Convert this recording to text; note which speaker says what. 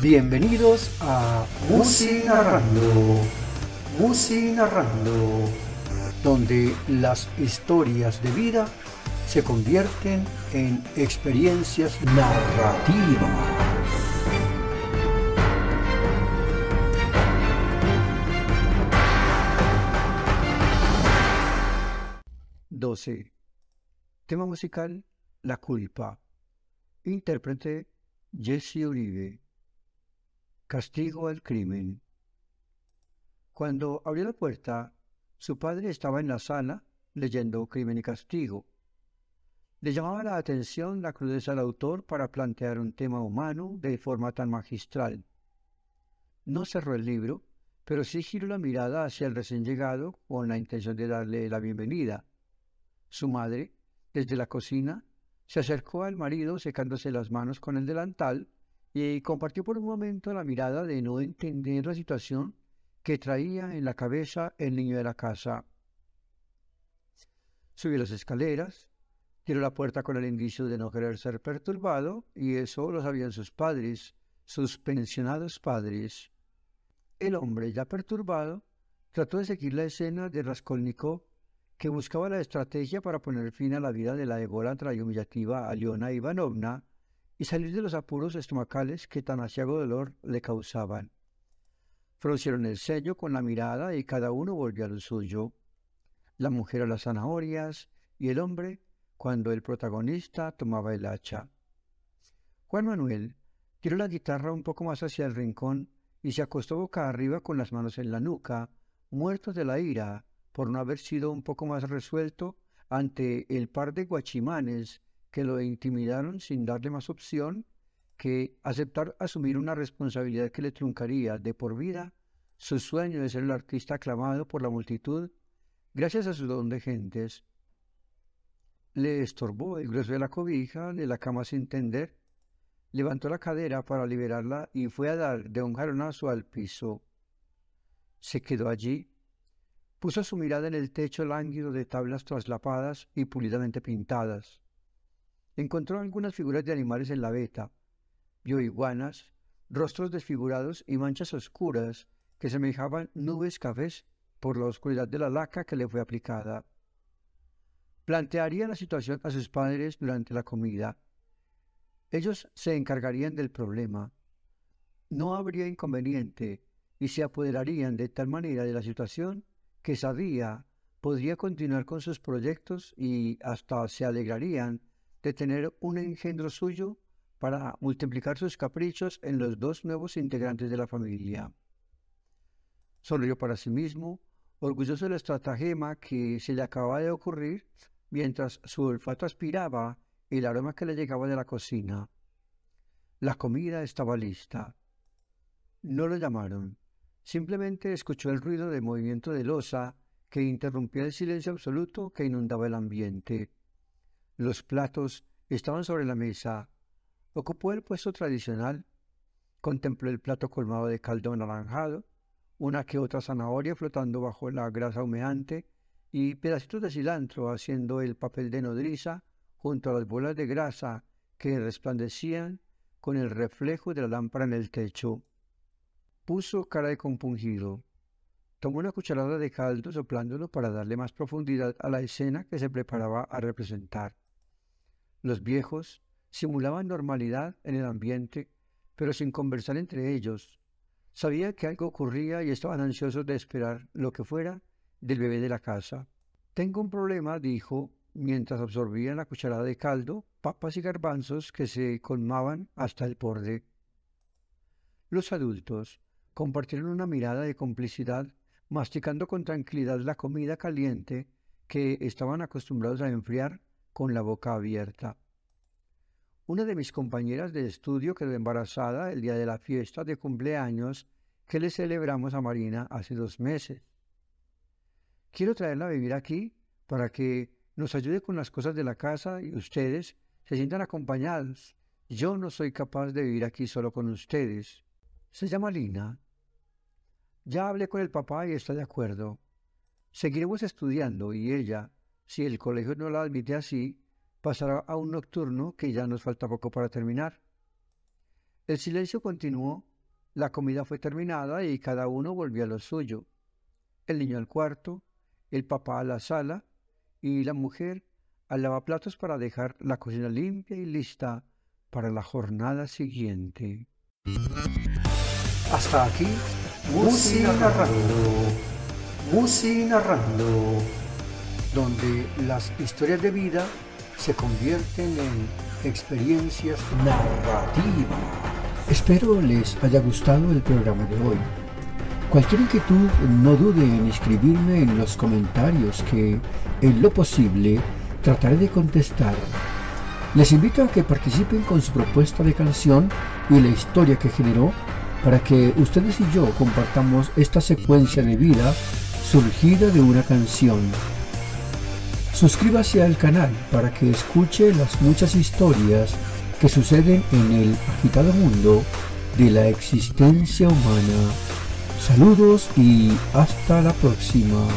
Speaker 1: Bienvenidos a Musi Narrando, Musi Narrando, donde las historias de vida se convierten en experiencias narrativas. 12. Tema musical La culpa. Intérprete Jesse Uribe. Castigo al crimen. Cuando abrió la puerta, su padre estaba en la sala leyendo Crimen y Castigo. Le llamaba la atención la crudeza del autor para plantear un tema humano de forma tan magistral. No cerró el libro, pero sí giró la mirada hacia el recién llegado con la intención de darle la bienvenida. Su madre, desde la cocina, se acercó al marido secándose las manos con el delantal y compartió por un momento la mirada de no entender la situación que traía en la cabeza el niño de la casa. Subió las escaleras, tiró la puerta con el indicio de no querer ser perturbado, y eso lo sabían sus padres, sus pensionados padres. El hombre, ya perturbado, trató de seguir la escena de Raskolnikov que buscaba la estrategia para poner fin a la vida de la ególatra y humillativa Aliona Ivanovna y salir de los apuros estomacales que tan asiago dolor le causaban. Fruncieron el sello con la mirada y cada uno volvió a lo suyo. La mujer a las zanahorias y el hombre cuando el protagonista tomaba el hacha. Juan Manuel tiró la guitarra un poco más hacia el rincón y se acostó boca arriba con las manos en la nuca, muerto de la ira, por no haber sido un poco más resuelto ante el par de guachimanes que lo intimidaron sin darle más opción que aceptar asumir una responsabilidad que le truncaría de por vida su sueño de ser el artista aclamado por la multitud gracias a su don de gentes. Le estorbó el grueso de la cobija de la cama sin tender, levantó la cadera para liberarla y fue a dar de un jaronazo al piso. Se quedó allí, Puso su mirada en el techo lánguido de tablas traslapadas y pulidamente pintadas. Encontró algunas figuras de animales en la veta. Vio iguanas, rostros desfigurados y manchas oscuras que semejaban nubes cafés por la oscuridad de la laca que le fue aplicada. Plantearía la situación a sus padres durante la comida. Ellos se encargarían del problema. No habría inconveniente y se apoderarían de tal manera de la situación que sabía podría continuar con sus proyectos y hasta se alegrarían de tener un engendro suyo para multiplicar sus caprichos en los dos nuevos integrantes de la familia. Sonrió para sí mismo, orgulloso del estratagema que se le acababa de ocurrir mientras su olfato aspiraba el aroma que le llegaba de la cocina. La comida estaba lista. No lo llamaron. Simplemente escuchó el ruido de movimiento de losa que interrumpía el silencio absoluto que inundaba el ambiente. Los platos estaban sobre la mesa. Ocupó el puesto tradicional. Contempló el plato colmado de caldo anaranjado, una que otra zanahoria flotando bajo la grasa humeante y pedacitos de cilantro haciendo el papel de nodriza junto a las bolas de grasa que resplandecían con el reflejo de la lámpara en el techo. Puso cara de compungido. Tomó una cucharada de caldo soplándolo para darle más profundidad a la escena que se preparaba a representar. Los viejos simulaban normalidad en el ambiente, pero sin conversar entre ellos. Sabía que algo ocurría y estaban ansiosos de esperar lo que fuera del bebé de la casa. Tengo un problema, dijo, mientras absorbía la cucharada de caldo papas y garbanzos que se colmaban hasta el borde. Los adultos, compartieron una mirada de complicidad, masticando con tranquilidad la comida caliente que estaban acostumbrados a enfriar con la boca abierta. Una de mis compañeras de estudio quedó embarazada el día de la fiesta de cumpleaños que le celebramos a Marina hace dos meses. Quiero traerla a vivir aquí para que nos ayude con las cosas de la casa y ustedes se sientan acompañados. Yo no soy capaz de vivir aquí solo con ustedes. Se llama Lina ya hablé con el papá y está de acuerdo. Seguiremos estudiando y ella, si el colegio no la admite así, pasará a un nocturno que ya nos falta poco para terminar. El silencio continuó, la comida fue terminada y cada uno volvió a lo suyo. El niño al cuarto, el papá a la sala y la mujer al lavaplatos para dejar la cocina limpia y lista para la jornada siguiente. Hasta aquí, Musi narrando, Musi narrando, donde las historias de vida se convierten en experiencias narrativas. Espero les haya gustado el programa de hoy. Cualquier inquietud no dude en escribirme en los comentarios que, en lo posible, trataré de contestar. Les invito a que participen con su propuesta de canción y la historia que generó para que ustedes y yo compartamos esta secuencia de vida surgida de una canción. Suscríbase al canal para que escuche las muchas historias que suceden en el agitado mundo de la existencia humana. Saludos y hasta la próxima.